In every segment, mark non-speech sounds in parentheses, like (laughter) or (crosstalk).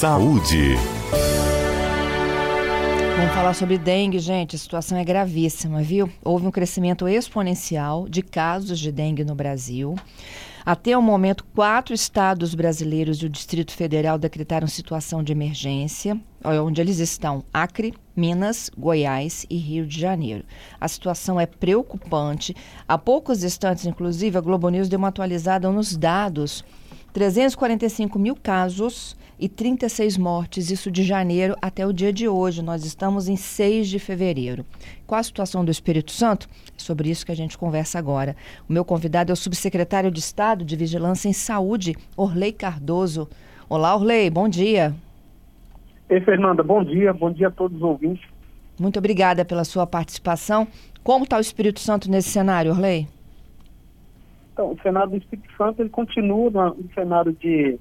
Saúde. Vamos falar sobre dengue, gente. A situação é gravíssima, viu? Houve um crescimento exponencial de casos de dengue no Brasil. Até o momento, quatro estados brasileiros e o Distrito Federal decretaram situação de emergência, onde eles estão: Acre, Minas, Goiás e Rio de Janeiro. A situação é preocupante. Há poucos instantes, inclusive, a Globo News deu uma atualizada nos dados 345 mil casos e 36 mortes, isso de janeiro até o dia de hoje. Nós estamos em 6 de fevereiro. Qual a situação do Espírito Santo? É sobre isso que a gente conversa agora. O meu convidado é o subsecretário de Estado de Vigilância em Saúde, Orley Cardoso. Olá, Orley, bom dia. Ei, Fernanda, bom dia. Bom dia a todos os ouvintes. Muito obrigada pela sua participação. Como está o Espírito Santo nesse cenário, Orley? Então, o cenário do Espírito Santo ele continua no cenário de,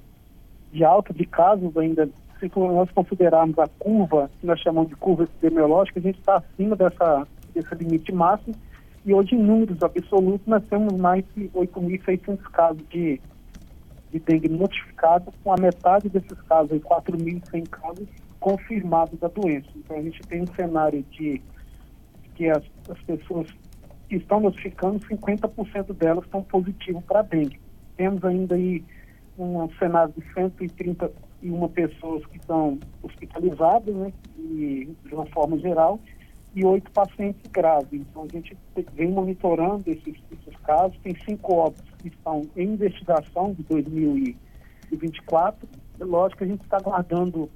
de alta de casos ainda. Se nós considerarmos a curva, que nós chamamos de curva epidemiológica, a gente está acima dessa, desse limite máximo. E hoje, em números absolutos, nós temos mais de 8.600 casos de, de dengue notificados, com a metade desses casos, 4.100 casos confirmados da doença. Então, a gente tem um cenário de que as, as pessoas que estão notificando, 50% delas estão positivas para dengue. Temos ainda aí um cenário de 131 pessoas que estão hospitalizadas, né, e, de uma forma geral, e oito pacientes graves. Então, a gente vem monitorando esses, esses casos. Tem cinco óbitos que estão em investigação de 2024. É lógico que a gente está aguardando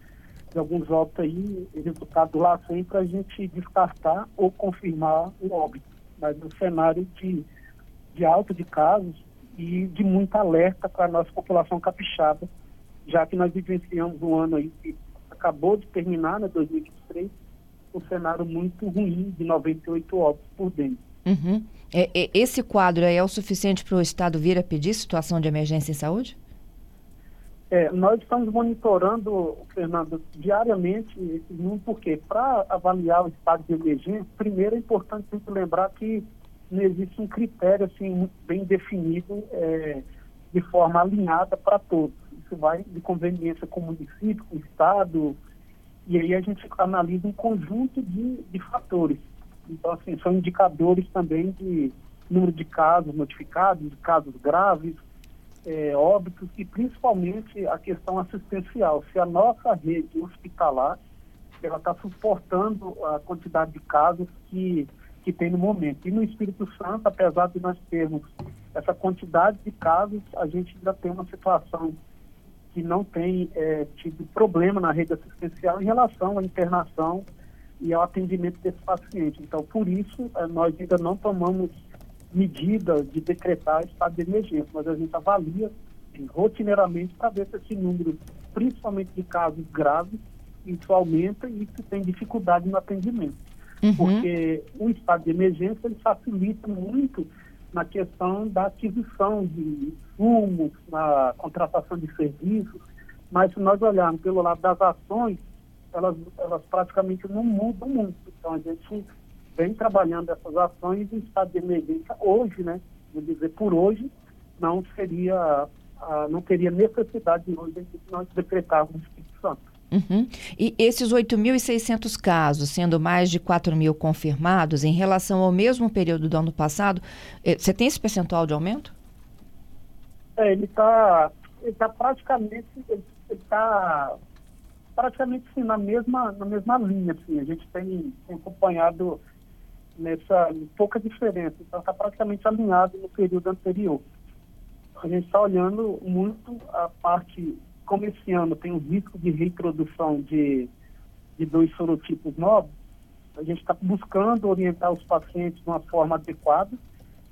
de alguns óbitos aí, resultado lá sempre, para a gente descartar ou confirmar o óbito mas um cenário de, de alta de casos e de muita alerta para a nossa população capixaba, já que nós vivenciamos um ano aí que acabou de terminar, né, 2023, um cenário muito ruim de 98 óbitos por dentro. Uhum. É, é, esse quadro é o suficiente para o Estado vir a pedir situação de emergência em saúde? É, nós estamos monitorando, Fernando, diariamente esse número, porque para avaliar o estado de emergência, primeiro é importante sempre lembrar que não existe um critério assim, bem definido é, de forma alinhada para todos. Isso vai de conveniência com o município, com o Estado, e aí a gente analisa um conjunto de, de fatores. Então, assim, são indicadores também de número de casos notificados, de casos graves, é, óbitos e principalmente a questão assistencial. Se a nossa rede hospitalar ela está suportando a quantidade de casos que, que tem no momento. E no Espírito Santo, apesar de nós termos essa quantidade de casos, a gente ainda tem uma situação que não tem é, tido problema na rede assistencial em relação à internação e ao atendimento desse paciente. Então, por isso, é, nós ainda não tomamos medida de decretar estado de emergência, mas a gente avalia rotineiramente para ver se esse número, principalmente de casos graves, isso aumenta e se tem dificuldade no atendimento. Uhum. Porque o estado de emergência ele facilita muito na questão da aquisição de insumos, na contratação de serviços, mas se nós olharmos pelo lado das ações, elas, elas praticamente não mudam muito. Então a gente vem trabalhando essas ações em estado de emergência hoje, né? Vou dizer, por hoje, não seria, não teria necessidade de hoje de nós decretarmos o Espírito Santo. Uhum. E esses 8.600 casos, sendo mais de 4 mil confirmados, em relação ao mesmo período do ano passado, eh, você tem esse percentual de aumento? É, ele está ele tá praticamente, ele está praticamente assim, na, mesma, na mesma linha. Assim. A gente tem, tem acompanhado nessa pouca diferença. Então está praticamente alinhado no período anterior. A gente está olhando muito a parte, como esse ano tem um risco de reintrodução de, de dois sorotipos novos, a gente está buscando orientar os pacientes de uma forma adequada,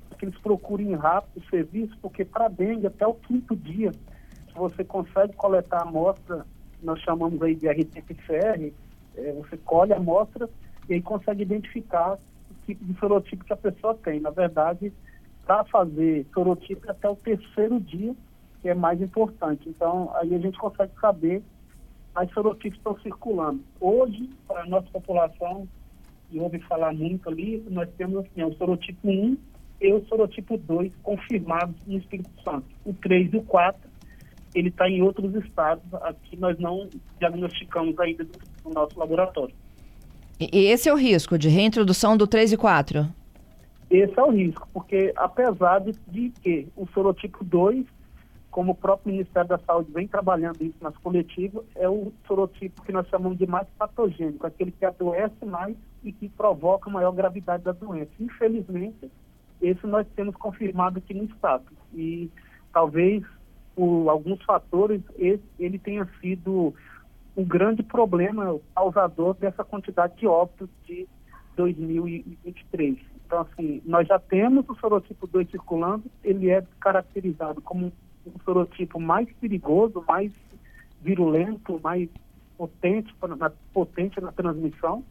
para que eles procurem rápido o serviço, porque para dengue, até o quinto dia, se você consegue coletar a amostra, nós chamamos aí de RT-PCR, é, você colhe a amostra e aí consegue identificar tipo de sorotipo que a pessoa tem. Na verdade, para fazer sorotipo até o terceiro dia, que é mais importante. Então, aí a gente consegue saber as sorotipos estão circulando. Hoje, para a nossa população, e ouve falar muito ali, nós temos assim, o sorotipo 1 e o sorotipo 2 confirmados no Espírito Santo. O 3 e o 4 ele está em outros estados. Aqui nós não diagnosticamos ainda no nosso laboratório. E esse é o risco de reintrodução do 3 e 4? Esse é o risco, porque apesar de, de que o sorotipo 2, como o próprio Ministério da Saúde vem trabalhando isso nas coletivas, é o sorotipo que nós chamamos de mais patogênico, aquele que adoece mais e que provoca maior gravidade da doença. Infelizmente, esse nós temos confirmado aqui no estado. E talvez por alguns fatores, ele tenha sido um grande problema causador dessa quantidade de óbitos de 2023. Então, assim, nós já temos o sorotipo 2 circulando, ele é caracterizado como um sorotipo mais perigoso, mais virulento, mais potente na, potente na transmissão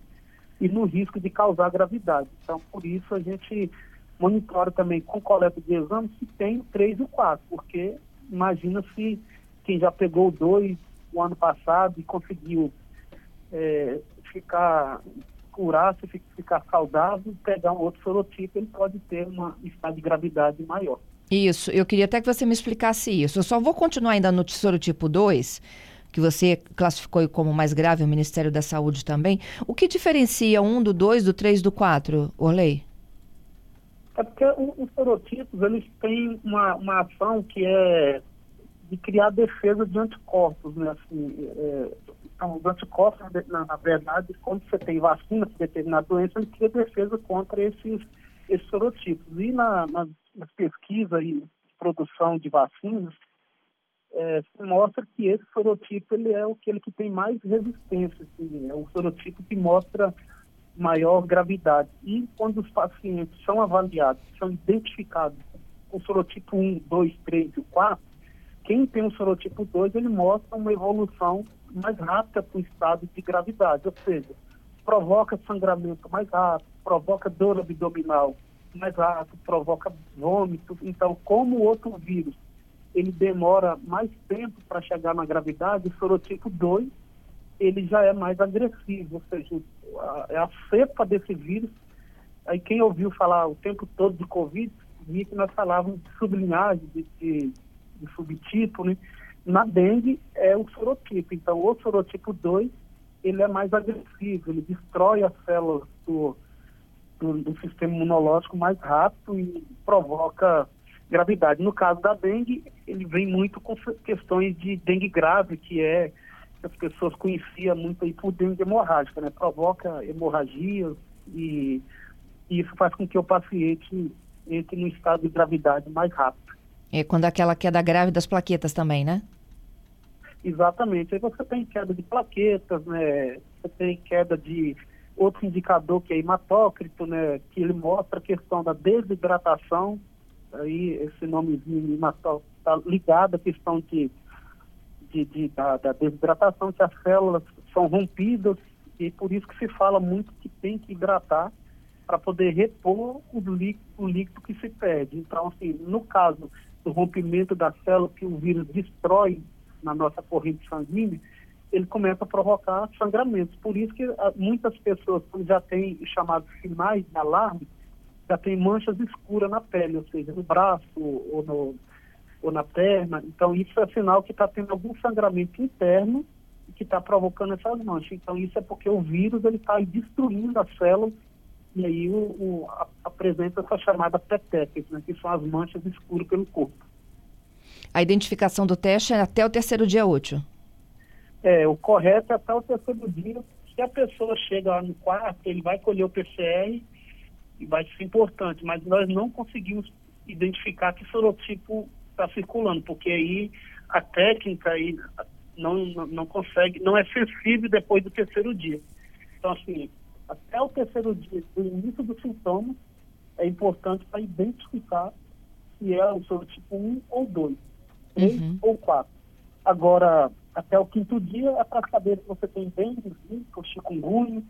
e no risco de causar gravidade. Então, por isso, a gente monitora também com coleta de exame se tem o 3 e o 4, porque imagina se quem já pegou o 2 o ano passado e conseguiu é, ficar curar-se, ficar saudável, pegar um outro sorotipo, ele pode ter uma estado de gravidade maior. Isso, eu queria até que você me explicasse isso. Eu só vou continuar ainda no sorotipo 2, que você classificou como mais grave, o Ministério da Saúde também. O que diferencia um do 2, do 3 do 4, Orley? É porque os sorotipos, eles têm uma, uma ação que é de criar defesa de anticorpos, né? Assim, é, então, os anticorpos, na, na, verdade, quando você tem vacina para determinada doença, ele cria defesa contra esses, esses sorotipos. E na, na, nas pesquisas e produção de vacinas, é, mostra que esse sorotipo ele é aquele que tem mais resistência, assim, é o sorotipo que mostra maior gravidade. E quando os pacientes são avaliados, são identificados o sorotipo 1, 2, 3 e 4, quem tem o sorotipo 2, ele mostra uma evolução mais rápida para o estado de gravidade, ou seja, provoca sangramento mais rápido, provoca dor abdominal mais rápido, provoca vômito. Então, como o outro vírus, ele demora mais tempo para chegar na gravidade, o sorotipo 2, ele já é mais agressivo, ou seja, é a cepa desse vírus. Aí quem ouviu falar o tempo todo de Covid, via que nós falávamos de sublinhagem, de, de, de subtipo, né? Na dengue é o sorotipo. Então, o sorotipo 2, ele é mais agressivo, ele destrói as células do, do, do sistema imunológico mais rápido e provoca gravidade. No caso da dengue, ele vem muito com questões de dengue grave, que é que as pessoas conheciam muito aí por dengue hemorrágica, né? Provoca hemorragias e, e isso faz com que o paciente entre no estado de gravidade mais rápido. É quando aquela queda grave das plaquetas também, né? Exatamente. Aí você tem queda de plaquetas, né? Você tem queda de outro indicador que é hematócrito, né? Que ele mostra a questão da desidratação. Aí esse nomezinho hematócrito está ligado à questão de, de, de da, da, desidratação, que as células são rompidas e por isso que se fala muito que tem que hidratar para poder repor o líquido, o líquido que se perde. Então, assim, no caso do rompimento da célula que o vírus destrói na nossa corrente sanguínea, ele começa a provocar sangramentos. Por isso que ah, muitas pessoas, já têm chamados sinais de alarme, já tem manchas escuras na pele, ou seja, no braço ou, no, ou na perna. Então, isso é sinal que está tendo algum sangramento interno que está provocando essas manchas. Então, isso é porque o vírus está destruindo as células e aí o, o, apresenta essa chamada petequias, né, que são as manchas escuras pelo corpo. A identificação do teste é até o terceiro dia útil? É, o correto é até o terceiro dia. Se a pessoa chega lá no quarto, ele vai colher o PCR e vai ser importante, mas nós não conseguimos identificar que sorotipo está circulando, porque aí a técnica aí não, não, não consegue, não é sensível depois do terceiro dia. Então, assim, até o terceiro dia do início do sintoma, é importante para identificar se é o sorotipo 1 ou 2, 3 uhum. ou 4. Agora, até o quinto dia é para saber se você tem dengue, zika, chikungunya,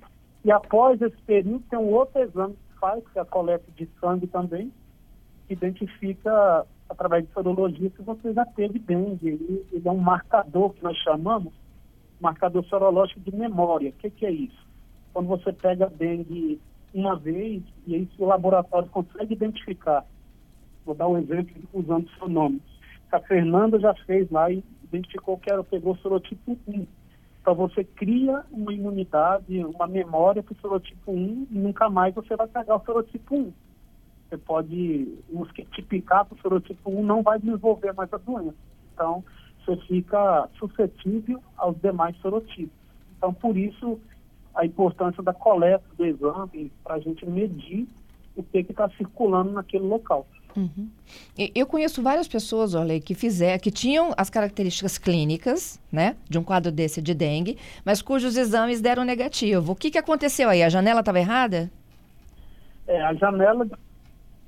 e após esse período tem um outro exame que faz, que é a coleta de sangue também, que identifica, através de sorologia, se você já teve dengue. Ele, ele é um marcador que nós chamamos, marcador sorológico de memória. O que, que é isso? quando você pega dengue uma vez, e aí o laboratório consegue identificar, vou dar um exemplo usando seu nome. A Fernanda já fez lá e identificou que era, pegou sorotipo 1. Então você cria uma imunidade, uma memória para o sorotipo 1 e nunca mais você vai pegar o sorotipo 1. Você pode, os que tipicar para o sorotipo 1 não vai desenvolver mais a doença. Então, você fica suscetível aos demais sorotipos. Então, por isso, a importância da coleta do exame para a gente medir o que está circulando naquele local. Uhum. Eu conheço várias pessoas, olha, que fizeram, que tinham as características clínicas, né, de um quadro desse de dengue, mas cujos exames deram negativo. O que, que aconteceu aí? A janela estava errada? É, a janela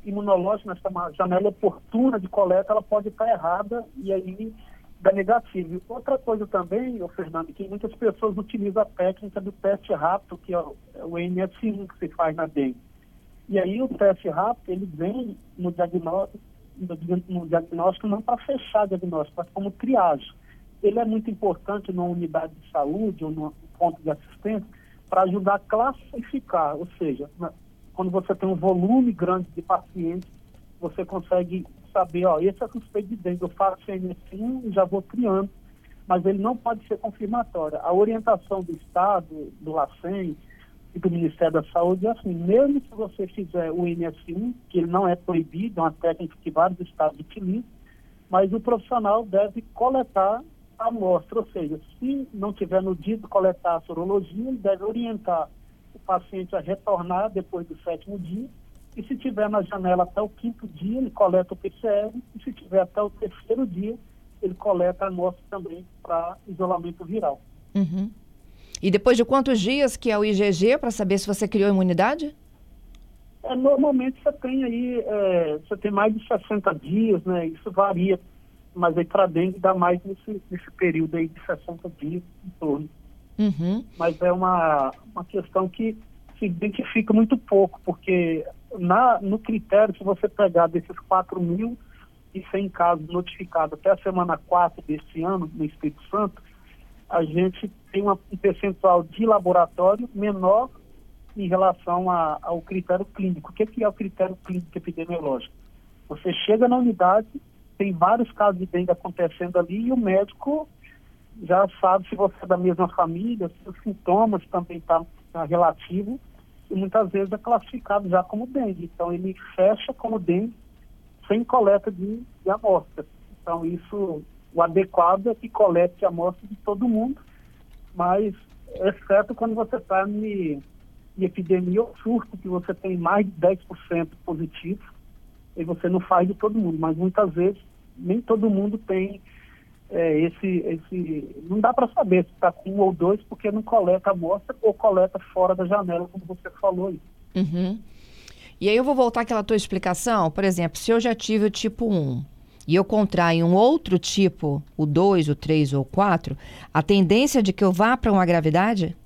imunológica, essa janela oportuna de coleta, ela pode estar errada e aí dá negativo. Outra coisa também, ô Fernando, que muitas pessoas utilizam a técnica do teste rápido, que é o, é o NS1 que se faz na dengue. E aí o teste rápido, ele vem no diagnóstico, no diagnóstico não para fechar diagnóstico, mas como triagem. Ele é muito importante numa unidade de saúde ou num ponto de assistência para ajudar a classificar, ou seja, quando você tem um volume grande de pacientes, você consegue saber, ó, esse é suspeito de dengue, eu faço CNS1 e já vou criando, mas ele não pode ser confirmatório. A orientação do Estado, do LACEN, e do Ministério da Saúde é assim, mesmo se você fizer o NS1, que ele não é proibido, é uma técnica que vários estados utilizam, mas o profissional deve coletar a amostra, ou seja, se não tiver no dia de coletar a sorologia, ele deve orientar o paciente a retornar depois do sétimo dia, e se tiver na janela até o quinto dia, ele coleta o PCR, e se tiver até o terceiro dia, ele coleta a amostra também para isolamento viral. Uhum. E depois de quantos dias que é o IgG para saber se você criou imunidade? É, normalmente você tem aí, é, você tem mais de 60 dias, né? Isso varia, mas aí para dengue dá mais nesse, nesse período aí de 60 dias em torno. Uhum. Mas é uma, uma questão que se identifica muito pouco, porque na, no critério, se você pegar desses 4 mil e 100 casos notificados até a semana 4 desse ano no Espírito Santo, a gente tem uma, um percentual de laboratório menor em relação a, ao critério clínico. O que, que é o critério clínico epidemiológico? Você chega na unidade, tem vários casos de dengue acontecendo ali e o médico já sabe se você é da mesma família, se os sintomas também estão tá, tá relativo e muitas vezes é classificado já como dengue. Então ele fecha como dengue sem coleta de, de amostras. Então isso o adequado é que colete a amostra de todo mundo, mas exceto quando você está em, em epidemia ou surto, que você tem mais de 10% positivo, e você não faz de todo mundo, mas muitas vezes nem todo mundo tem é, esse, esse. Não dá para saber se está com um ou dois, porque não coleta a amostra ou coleta fora da janela, como você falou aí. Uhum. E aí eu vou voltar àquela tua explicação, por exemplo, se eu já tive o tipo 1, e eu contraio um outro tipo, o 2, o 3 ou o 4, a tendência de que eu vá para uma gravidade?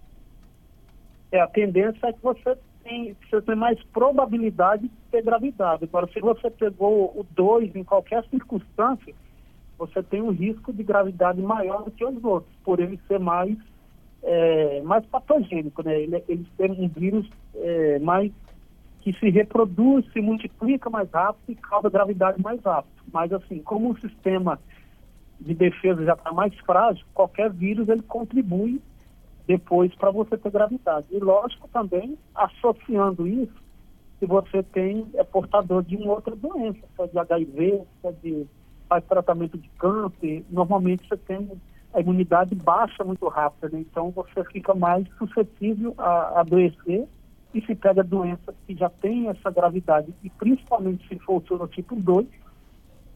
É, a tendência é que você tem, você tem mais probabilidade de ter gravidade. Agora, se você pegou o 2 em qualquer circunstância, você tem um risco de gravidade maior do que os outros, por ele ser mais, é, mais patogênico, né? Ele, ele tem um vírus é, mais que se reproduz, se multiplica mais rápido e causa gravidade mais rápido. Mas assim, como o sistema de defesa já está mais frágil, qualquer vírus ele contribui depois para você ter gravidade. E lógico também, associando isso, se você tem, é portador de uma outra doença, se de HIV, se de faz tratamento de câncer, normalmente você tem a imunidade baixa muito rápida, né? então você fica mais suscetível a adoecer e se pega doença que já tem essa gravidade, e principalmente se for o sorotipo 2,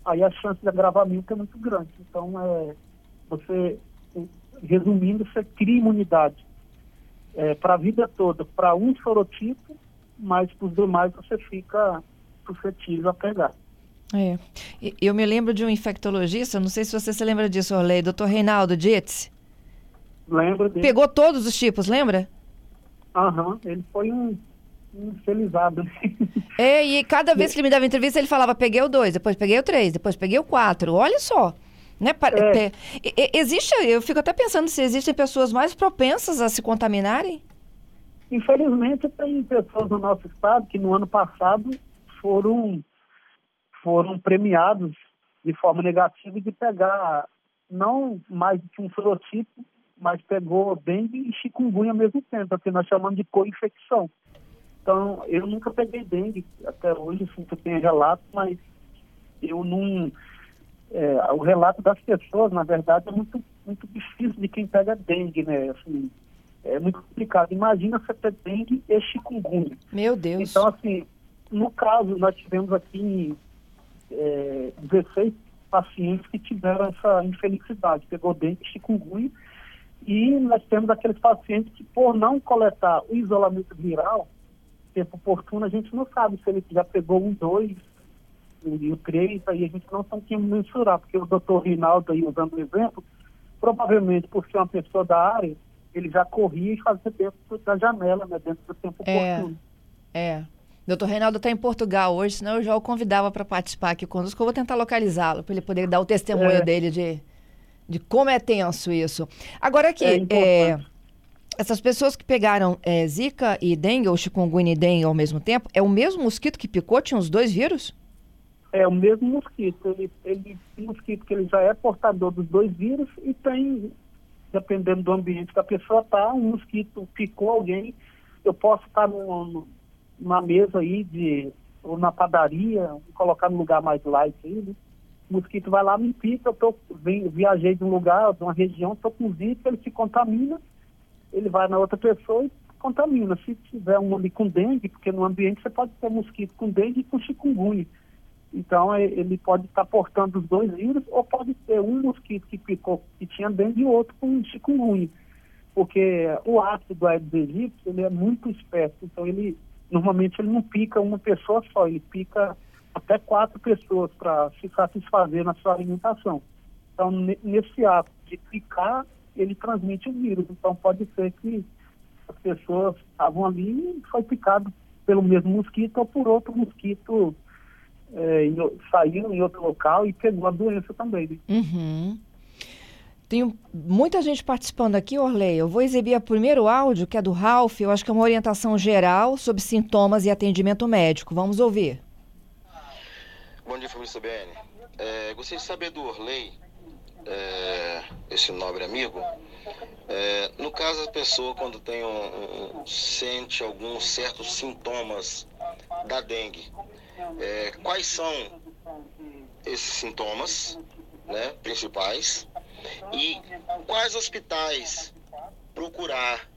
aí a chance de agravamento é muito grande. Então, é, você, resumindo, você cria imunidade é, para a vida toda, para um sorotipo, mas para os demais você fica suscetível a pegar. É. Eu me lembro de um infectologista, não sei se você se lembra disso, Orley, doutor Reinaldo Dietz. Lembro dele. Pegou todos os tipos, lembra? Aham, ele foi um, um felizado. (laughs) É, e cada vez que ele me dava entrevista, ele falava, peguei o dois, depois peguei o três, depois peguei o quatro. Olha só. Né? É. Existe, eu fico até pensando se existem pessoas mais propensas a se contaminarem. Infelizmente, tem pessoas no nosso estado que no ano passado foram, foram premiados de forma negativa de pegar não mais que um serotipo, mas pegou dengue e chikungunya ao mesmo tempo, que nós chamamos de co-infecção. Então, eu nunca peguei dengue até hoje, assim, eu tenho relato, mas eu não... É, o relato das pessoas, na verdade, é muito, muito difícil de quem pega dengue, né? Assim, é muito complicado. Imagina você ter dengue e chikungunya. Meu Deus. Então, assim, no caso, nós tivemos aqui é, 16 pacientes que tiveram essa infelicidade, pegou dengue e chikungunya, e nós temos aqueles pacientes que, por não coletar o isolamento viral, tempo oportuno, a gente não sabe se ele já pegou um, dois, e o três, aí a gente não tem que mensurar, porque o doutor Rinaldo, aí, usando o exemplo, provavelmente por ser uma pessoa da área, ele já corria e fazia dentro da janela, né, dentro do tempo é, oportuno. É. Doutor Reinaldo está em Portugal hoje, senão eu já o convidava para participar aqui conosco. Eu vou tentar localizá-lo, para ele poder dar o testemunho é. dele de, de como é tenso isso. Agora aqui, é, é essas pessoas que pegaram é, Zika e dengue, ou chikungunya e dengue ao mesmo tempo, é o mesmo mosquito que picou? Tinha os dois vírus? É o mesmo mosquito. Ele, ele, um mosquito que ele já é portador dos dois vírus e tem, dependendo do ambiente que a pessoa está, um mosquito picou alguém. Eu posso estar no, numa mesa aí de ou na padaria, colocar no lugar mais light aí, né? O mosquito vai lá, me pica, eu tô, viajei de um lugar, de uma região, estou com zika, ele se contamina, ele vai na outra pessoa e contamina. Se tiver um ali com dengue, porque no ambiente você pode ter mosquito com dengue e com chikungunya. Então ele pode estar portando os dois vírus, ou pode ter um mosquito que picou, que tinha dengue e outro com chikungunya. Porque o ácido do Aedes aegypti, ele é muito esperto, então ele normalmente ele não pica uma pessoa só, ele pica até quatro pessoas para se satisfazer na sua alimentação. Então, nesse ato de picar, ele transmite o vírus. Então, pode ser que as pessoas estavam ali e foi picado pelo mesmo mosquito ou por outro mosquito é, em, saiu em outro local e pegou a doença também. Né? Uhum. Tem muita gente participando aqui, Orley. Eu vou exibir o primeiro áudio, que é do Ralph. Eu acho que é uma orientação geral sobre sintomas e atendimento médico. Vamos ouvir. Bom dia, família CBN. É, gostaria de saber do Orley, é, esse nobre amigo. É, no caso, a pessoa, quando tem um, um, sente alguns certos sintomas da dengue, é, quais são esses sintomas né, principais? E quais hospitais procurar?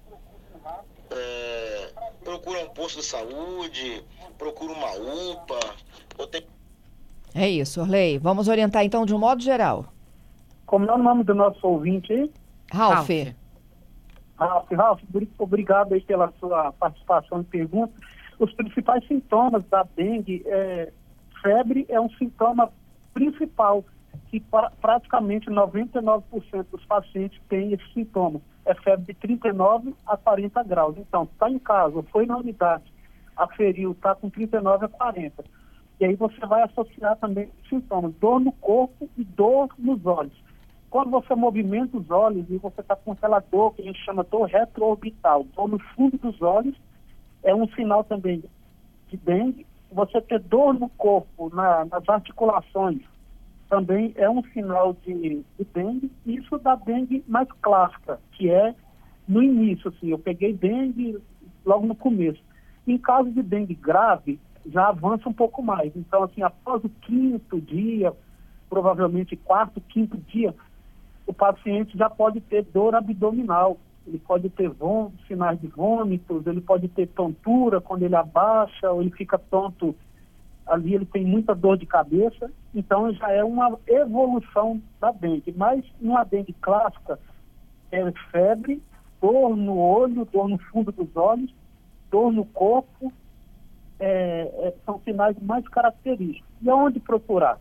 É, procura um posto de saúde, procura uma UPA, ou tem... É isso, Orley. Vamos orientar então de um modo geral. Como é o nome do nosso ouvinte aí? Ralf. Ralf, Ralf, obrigado aí pela sua participação e pergunta. Os principais sintomas da dengue, é, febre é um sintoma principal que pra, praticamente 99% dos pacientes têm esse sintoma. É febre de 39 a 40 graus. Então, está em casa, foi na unidade, aferiu, está com 39 a 40. E aí você vai associar também sintomas, dor no corpo e dor nos olhos. Quando você movimenta os olhos e você está com aquela dor que a gente chama dor retroorbital, dor no fundo dos olhos, é um sinal também de dengue. Você ter dor no corpo, na, nas articulações, também é um sinal de, de dengue, isso da dengue mais clássica, que é no início, assim, eu peguei dengue logo no começo. Em caso de dengue grave, já avança um pouco mais. Então, assim, após o quinto dia, provavelmente quarto, quinto dia, o paciente já pode ter dor abdominal, ele pode ter sinais de vômitos, ele pode ter tontura quando ele abaixa ou ele fica tonto ali ele tem muita dor de cabeça, então já é uma evolução da dengue. Mas numa dengue clássica, é febre, dor no olho, dor no fundo dos olhos, dor no corpo, é, é, são sinais mais característicos. E aonde procurar?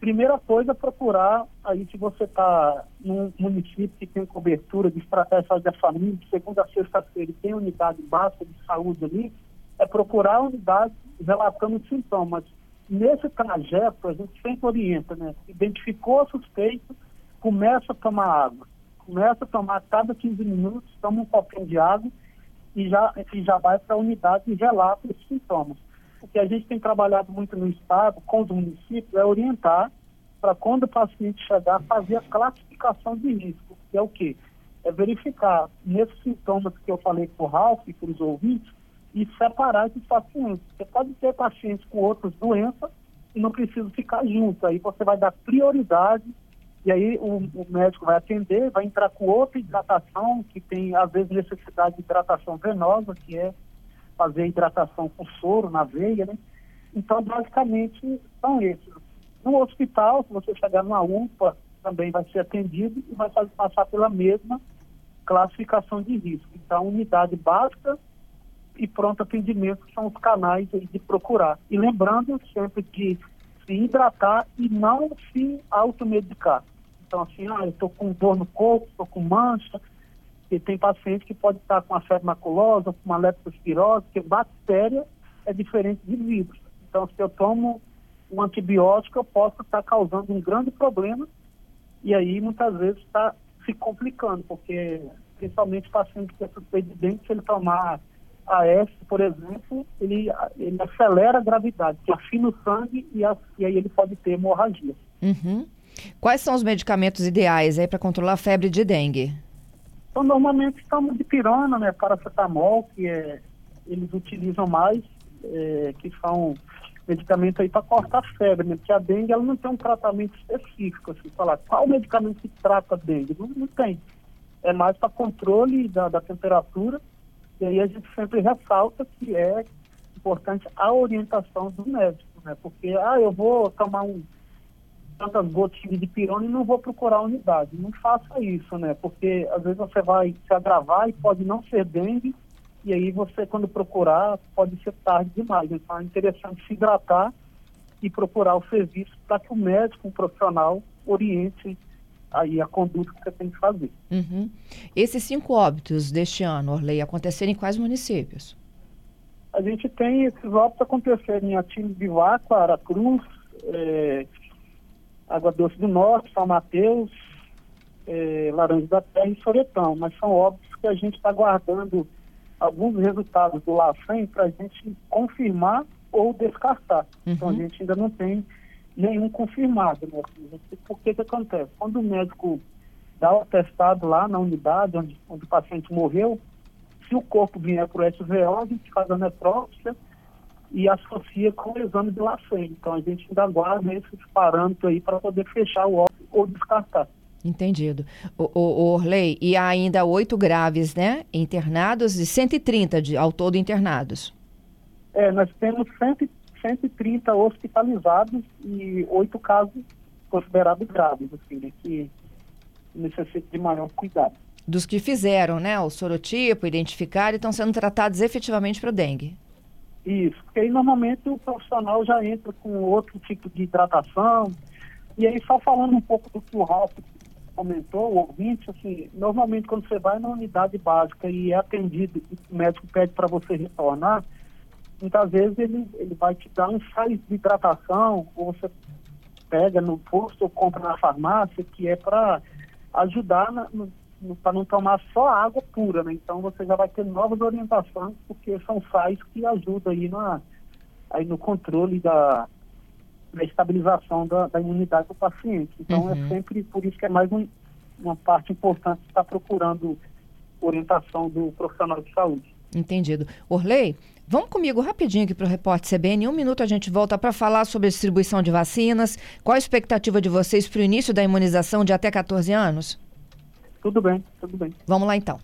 Primeira coisa, procurar, aí se você está num município que tem cobertura de estratégia da família, de segunda a sexta-feira, tem unidade básica de saúde ali, é procurar a unidade relatando sintomas. Nesse trajeto, a gente sempre orienta, né? Identificou o suspeito, começa a tomar água. Começa a tomar cada 15 minutos, toma um copinho de água e já, e já vai para a unidade e relata os sintomas. O que a gente tem trabalhado muito no Estado, com os municípios, é orientar para quando o paciente chegar, fazer a classificação de risco, que é o quê? É verificar nesses sintomas que eu falei para o Ralph e para os ouvintes e separar esses pacientes. Você pode ter pacientes com outras doenças e não precisa ficar junto. Aí você vai dar prioridade e aí o, o, médico vai atender, vai entrar com outra hidratação, que tem às vezes necessidade de hidratação venosa, que é fazer hidratação com soro na veia, né? Então, basicamente, são esses. No hospital, se você chegar numa UPA, também vai ser atendido e vai passar pela mesma classificação de risco. Então, unidade básica e pronto atendimento são os canais de procurar. E lembrando sempre que se hidratar e não se automedicar. Então, assim, ah, eu estou com dor no corpo, estou com mancha, e tem paciente que pode estar com a febre maculosa, com uma leptospirose, porque bactéria é diferente de vírus. Então, se eu tomo um antibiótico, eu posso estar causando um grande problema e aí muitas vezes está se complicando, porque principalmente paciente que é suspeito de dengue, se ele tomar AS, por exemplo, ele, ele acelera a gravidade, que afina o sangue e, a, e aí ele pode ter hemorragia. Uhum. Quais são os medicamentos ideais aí para controlar a febre de dengue? Então, normalmente estamos de pirona, né, paracetamol, que é, eles utilizam mais, é, que são medicamentos aí para cortar a febre, né, porque a dengue ela não tem um tratamento específico, assim, falar qual medicamento que trata a dengue, não, não tem. É mais para controle da, da temperatura, e aí a gente sempre ressalta que é importante a orientação do médico, né, porque, ah, eu vou tomar um tantas gotinhas de pirona e não vou procurar unidade. Não faça isso, né? Porque às vezes você vai se agravar e pode não ser dengue, e aí você, quando procurar, pode ser tarde demais. Então é interessante se hidratar e procurar o serviço para que o médico, um profissional, oriente aí a conduta que você tem que fazer. Uhum. Esses cinco óbitos deste ano, Orley, aconteceram em quais municípios? A gente tem esses óbitos acontecendo em Atílio de Vaco, Aracruz, é, Água Doce do Norte, São Mateus, é, Laranja da Terra e Soretão. Mas são óbvios que a gente está guardando alguns resultados do LAFEM para a gente confirmar ou descartar. Uhum. Então a uhum. gente ainda não tem nenhum confirmado. Né? Por que que acontece? Quando o médico dá o atestado lá na unidade onde, onde o paciente morreu, se o corpo vier para o SVO, a gente faz a necrópsia e associa com o exame de LACEN. Então a gente ainda guarda esses parâmetros aí para poder fechar o óbito ou descartar. Entendido. O, o, Orley, e há ainda oito graves, né? Internados e 130 de, ao todo internados. É, nós temos 100, 130 hospitalizados e oito casos considerados graves, assim, né, que necessitam de maior cuidado. Dos que fizeram, né, o sorotipo, identificaram e estão sendo tratados efetivamente para o dengue. Isso, porque aí normalmente o profissional já entra com outro tipo de hidratação. E aí, só falando um pouco do que o Ralf comentou, o ouvinte, assim, normalmente quando você vai na unidade básica e é atendido o médico pede para você retornar, muitas vezes ele, ele vai te dar um sais de hidratação, ou você pega no posto ou compra na farmácia, que é para ajudar na, no, para não tomar só água pura, né? Então você já vai ter novas orientações, porque são sais que ajudam aí, na, aí no controle da, da estabilização da, da imunidade do paciente. Então é uhum. é sempre por isso que é mais um, uma parte importante estar procurando orientação do profissional de saúde. Entendido. Orley, vamos comigo rapidinho aqui para o Repórter CBN. Em um minuto a gente volta para falar sobre a distribuição de vacinas. Qual a expectativa de vocês para o início da imunização de até 14 anos? Tudo bem, tudo bem. Vamos lá então.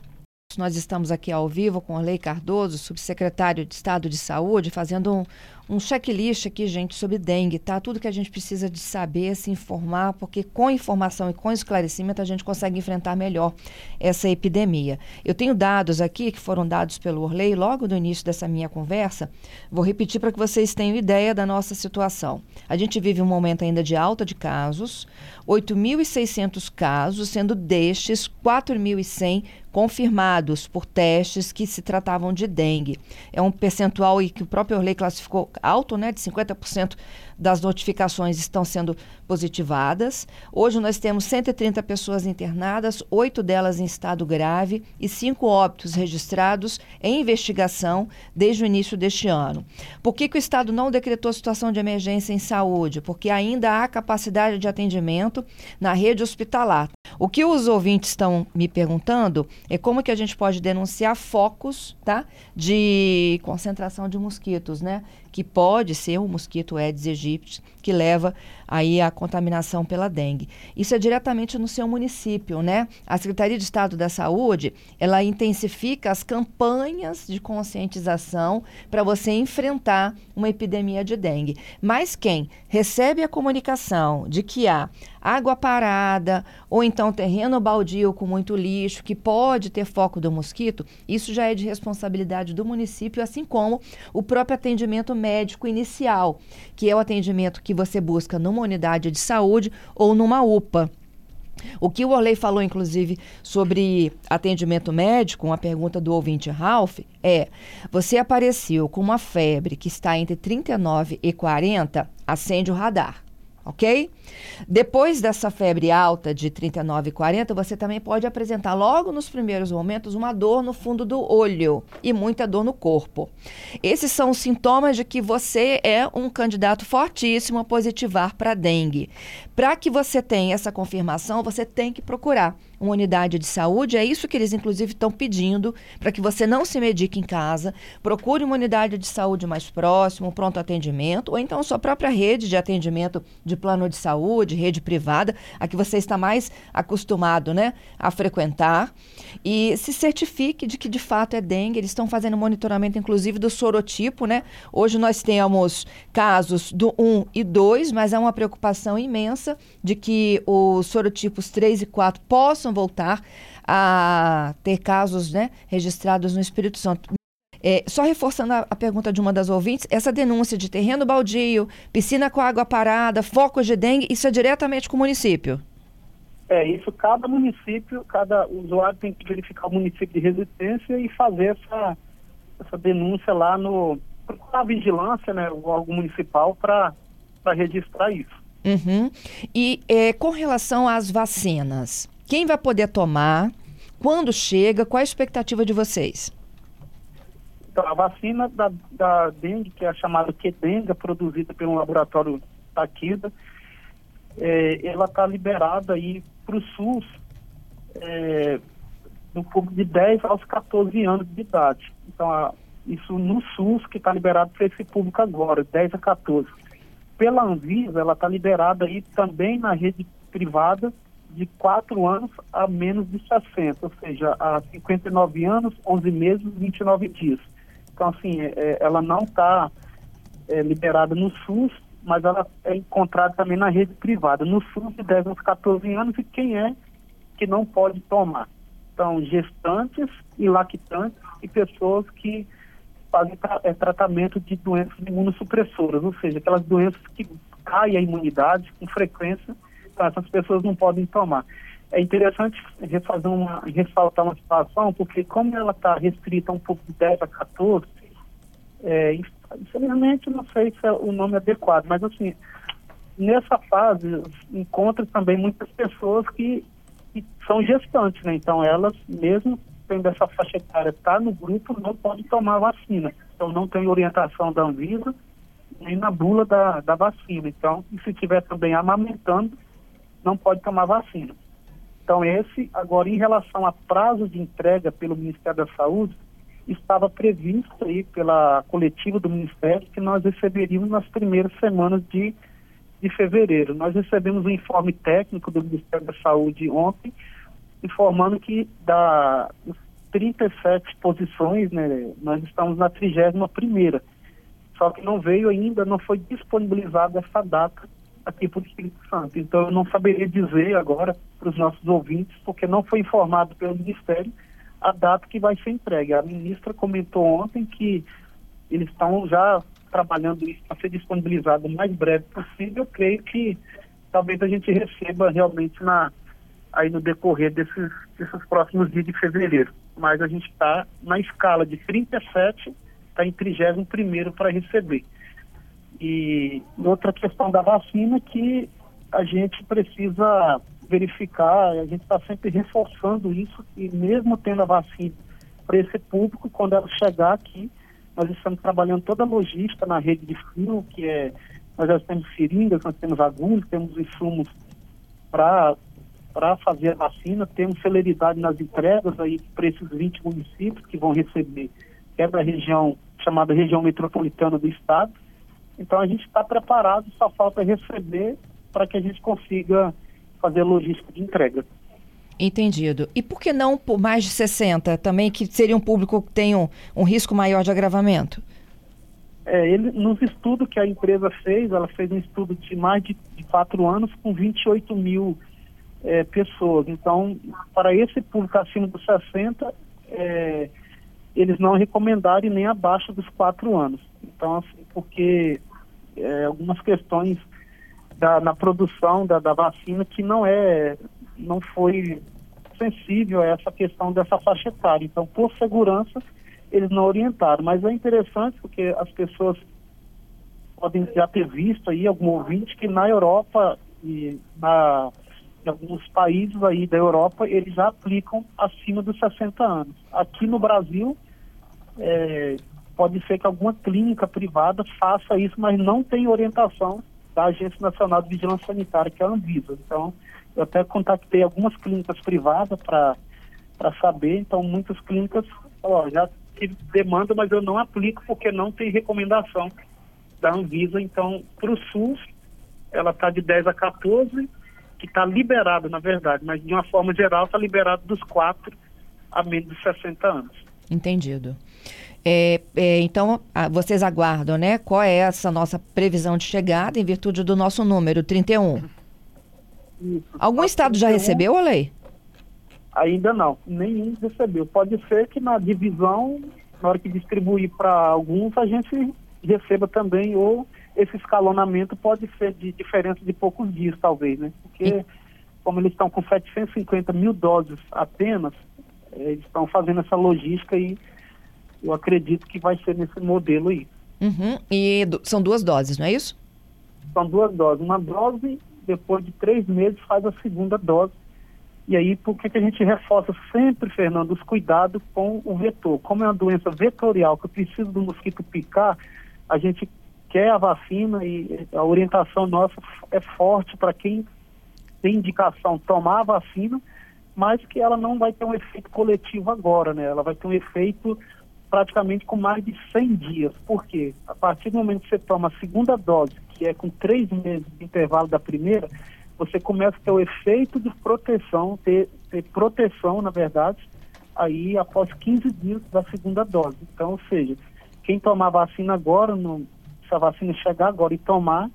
Nós estamos aqui ao vivo com Orley Cardoso, subsecretário de Estado de Saúde, fazendo um, um checklist aqui, gente, sobre dengue, tá? Tudo que a gente precisa de saber, se informar, porque com informação e com esclarecimento a gente consegue enfrentar melhor essa epidemia. Eu tenho dados aqui que foram dados pelo Orley logo no início dessa minha conversa. Vou repetir para que vocês tenham ideia da nossa situação. A gente vive um momento ainda de alta de casos, 8.600 casos, sendo destes 4.100 confirmados por testes que se tratavam de dengue. É um percentual que o próprio Orley classificou alto, né, de 50% das notificações estão sendo positivadas. Hoje nós temos 130 pessoas internadas, oito delas em estado grave e cinco óbitos registrados em investigação desde o início deste ano. Por que, que o Estado não decretou situação de emergência em saúde? Porque ainda há capacidade de atendimento na rede hospitalar. O que os ouvintes estão me perguntando é como que a gente pode denunciar focos tá, de concentração de mosquitos, né? que pode ser o mosquito Aedes aegypti, que leva aí a contaminação pela dengue. Isso é diretamente no seu município, né? A Secretaria de Estado da Saúde, ela intensifica as campanhas de conscientização para você enfrentar uma epidemia de dengue. Mas quem recebe a comunicação de que há água parada ou então terreno baldio com muito lixo que pode ter foco do mosquito, isso já é de responsabilidade do município, assim como o próprio atendimento médico inicial, que é o atendimento que você busca numa unidade de saúde ou numa UPA. O que o Orley falou, inclusive, sobre atendimento médico, uma pergunta do ouvinte Ralph, é: você apareceu com uma febre que está entre 39 e 40, acende o radar ok? Depois dessa febre alta de 39 e 40, você também pode apresentar logo nos primeiros momentos uma dor no fundo do olho e muita dor no corpo. Esses são os sintomas de que você é um candidato fortíssimo a positivar para dengue. Para que você tenha essa confirmação, você tem que procurar uma unidade de saúde. É isso que eles, inclusive, estão pedindo para que você não se medique em casa. Procure uma unidade de saúde mais próxima, um pronto atendimento, ou então sua própria rede de atendimento de plano de saúde, rede privada, a que você está mais acostumado né, a frequentar. E se certifique de que de fato é dengue. Eles estão fazendo monitoramento, inclusive, do sorotipo. Né? Hoje nós temos casos do 1 e 2, mas há uma preocupação imensa de que os sorotipos 3 e 4 possam voltar a ter casos né, registrados no Espírito Santo. É, só reforçando a, a, pergunta de uma das ouvintes, essa denúncia de terreno baldio, piscina com água parada, focos de dengue, isso é diretamente com o município? É, isso cada município, cada usuário tem que verificar o município de residência e fazer essa, essa denúncia lá no. procurar a vigilância, né, o órgão municipal, para registrar isso. Uhum. E é, com relação às vacinas, quem vai poder tomar? Quando chega? Qual a expectativa de vocês? Então, a vacina da, da dengue, que é a chamada Quedenga, produzida pelo laboratório Taquida, é, ela está liberada aí para o SUS é, no público de 10 aos 14 anos de idade. Então, a, isso no SUS que está liberado para esse público agora, 10 a 14. Pela Anvisa, ela está liberada aí também na rede privada de 4 anos a menos de 60, ou seja, a 59 anos, 11 meses, 29 dias. Então, assim, é, é ela não está é, liberada no SUS, mas ela é encontrada também na rede privada. No SUS, de 10 aos 14 anos, e quem é que não pode tomar? Então, gestantes e lactantes e pessoas que fazem tra é, tratamento de doenças imunossupressoras, ou seja, aquelas doenças que caem a imunidade com frequência essas pessoas não podem tomar. É interessante fazer uma, ressaltar uma situação, porque como ela está restrita um pouco de 10 a 14, é, infelizmente não sei se é o nome adequado, mas assim, nessa fase encontra também muitas pessoas que, que são gestantes, né? Então elas, mesmo tendo essa faixa etária, está no grupo, não podem tomar vacina. Então não tem orientação da Anvisa nem na bula da, da vacina. Então, e se estiver também amamentando, não pode tomar vacina. Então, esse, agora, em relação a prazo de entrega pelo Ministério da Saúde, estava previsto aí pela coletiva do Ministério que nós receberíamos nas primeiras semanas de, de fevereiro. Nós recebemos um informe técnico do Ministério da Saúde ontem, informando que das 37 posições, né, nós estamos na 31 primeira. Só que não veio ainda, não foi disponibilizada essa data aqui para o Espírito Santo. Então, eu não saberia dizer agora para os nossos ouvintes, porque não foi informado pelo Ministério a data que vai ser entregue. A ministra comentou ontem que eles estão já trabalhando isso para ser disponibilizado o mais breve possível. Eu creio que talvez a gente receba realmente na, aí no decorrer desses, desses próximos dias de fevereiro. Mas a gente está na escala de 37, está em 31 para receber. E outra questão da vacina que a gente precisa verificar, a gente está sempre reforçando isso, e mesmo tendo a vacina para esse público, quando ela chegar aqui, nós estamos trabalhando toda a logística na rede de frio, que é, nós já temos seringas, nós temos agulhas, temos insumos para para fazer a vacina, temos celeridade nas entregas aí para esses 20 municípios que vão receber, que é da região chamada região metropolitana do estado. Então a gente está preparado, só falta receber para que a gente consiga fazer logística de entrega. Entendido. E por que não por mais de 60 também, que seria um público que tem um, um risco maior de agravamento? É, ele, nos estudos que a empresa fez, ela fez um estudo de mais de, de quatro anos com 28 mil é, pessoas. Então, para esse público acima dos 60, é, eles não recomendaram nem abaixo dos quatro anos. Então, assim, porque é, algumas questões da, na produção da, da vacina que não é, não foi sensível a essa questão dessa faixa etária. Então, por segurança, eles não orientaram. Mas é interessante porque as pessoas podem já ter visto aí algum ouvinte que na Europa e na em alguns países aí da Europa eles aplicam acima dos 60 anos. Aqui no Brasil é, pode ser que alguma clínica privada faça isso, mas não tem orientação da Agência Nacional de Vigilância Sanitária, que é a Anvisa. Então, eu até contactei algumas clínicas privadas para saber, então muitas clínicas ó, já tive demanda, mas eu não aplico porque não tem recomendação da Anvisa. Então, para o SUS, ela está de 10 a 14, que está liberado, na verdade, mas de uma forma geral está liberado dos 4 a menos de 60 anos. Entendido. É, é, então, a, vocês aguardam, né? Qual é essa nossa previsão de chegada em virtude do nosso número, 31? Isso. Algum estado 31, já recebeu a lei? Ainda não, nenhum recebeu. Pode ser que na divisão, na hora que distribuir para alguns, a gente receba também, ou esse escalonamento pode ser de diferença de poucos dias, talvez, né? Porque, e... como eles estão com 750 mil doses apenas, eh, eles estão fazendo essa logística e eu acredito que vai ser nesse modelo aí. Uhum. E do, são duas doses, não é isso? São duas doses. Uma dose, depois de três meses, faz a segunda dose. E aí, por que, que a gente reforça sempre, Fernando, os cuidados com o vetor? Como é uma doença vetorial que precisa do mosquito picar, a gente quer a vacina e a orientação nossa é forte para quem tem indicação tomar a vacina, mas que ela não vai ter um efeito coletivo agora, né? Ela vai ter um efeito praticamente com mais de 100 dias. Por quê? A partir do momento que você toma a segunda dose, que é com três meses de intervalo da primeira, você começa a ter o efeito de proteção, ter, ter proteção, na verdade, aí após 15 dias da segunda dose. Então, ou seja, quem tomar vacina agora, no, se a vacina chegar agora e tomar,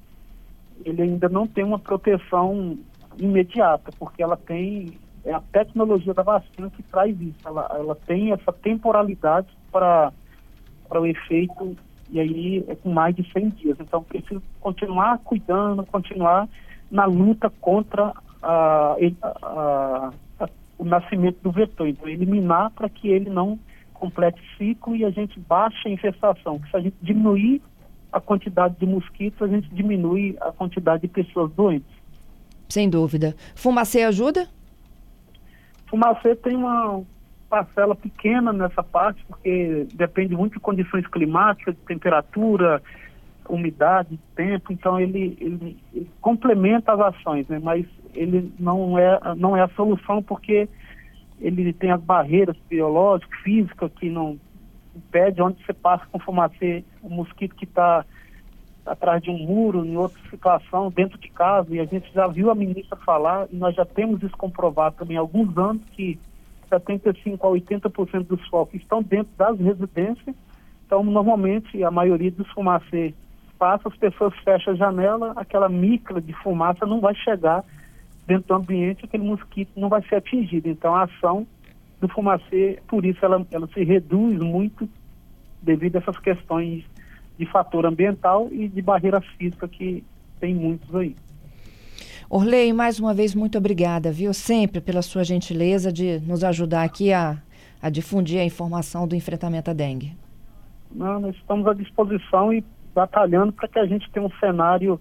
ele ainda não tem uma proteção imediata, porque ela tem é a tecnologia da vacina que traz isso. Ela, ela tem essa temporalidade para o efeito, e aí é com mais de 100 dias. Então, preciso continuar cuidando, continuar na luta contra a, a, a, o nascimento do vetor. Então, eliminar para que ele não complete ciclo e a gente baixe a infestação. se a gente diminuir a quantidade de mosquitos, a gente diminui a quantidade de pessoas doentes. Sem dúvida. Fumacê ajuda? Fumacê tem uma parcela pequena nessa parte, porque depende muito de condições climáticas, de temperatura, umidade, tempo, então ele, ele, ele, complementa as ações, né? mas ele não é, não é a solução porque ele tem as barreiras biológicas, físicas, que não impede onde você passa com fumacê, o mosquito que está atrás de um muro, em outra situação, dentro de casa, e a gente já viu a ministra falar, e nós já temos isso comprovado também há alguns anos, que 75% a 80% dos focos estão dentro das residências, então normalmente a maioria dos fumacê passa, as pessoas fecham a janela, aquela micra de fumaça não vai chegar dentro do ambiente, aquele mosquito não vai ser atingido. Então a ação do fumacê, por isso ela, ela se reduz muito devido a essas questões de fator ambiental e de barreira física que tem muitos aí. Orley, mais uma vez, muito obrigada, viu? Sempre pela sua gentileza de nos ajudar aqui a, a difundir a informação do enfrentamento à dengue. Não, nós estamos à disposição e batalhando para que a gente tenha um cenário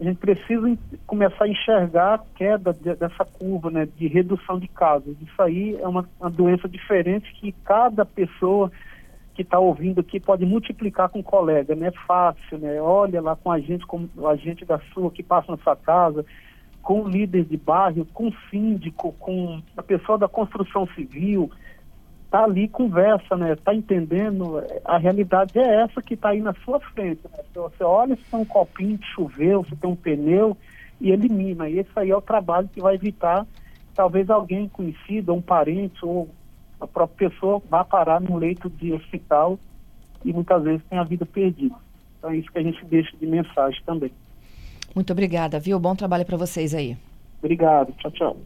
a gente precisa começar a enxergar a queda de, dessa curva né, de redução de casos. Isso aí é uma, uma doença diferente que cada pessoa que está ouvindo aqui pode multiplicar com o colega, não é fácil, né? Olha lá com a gente, com a gente da sua que passa na sua casa, com o líder de bairro, com o síndico, com a pessoa da construção civil, tá ali, conversa, né? Tá entendendo? A realidade é essa que está aí na sua frente. Né? Você olha se tem um copinho que choveu, se tem um pneu e elimina. E esse aí é o trabalho que vai evitar talvez alguém conhecido, um parente ou a própria pessoa vá parar no leito de hospital e muitas vezes tem a vida perdida. Então é isso que a gente deixa de mensagem também. Muito obrigada, viu? Bom trabalho para vocês aí. Obrigado. Tchau, tchau.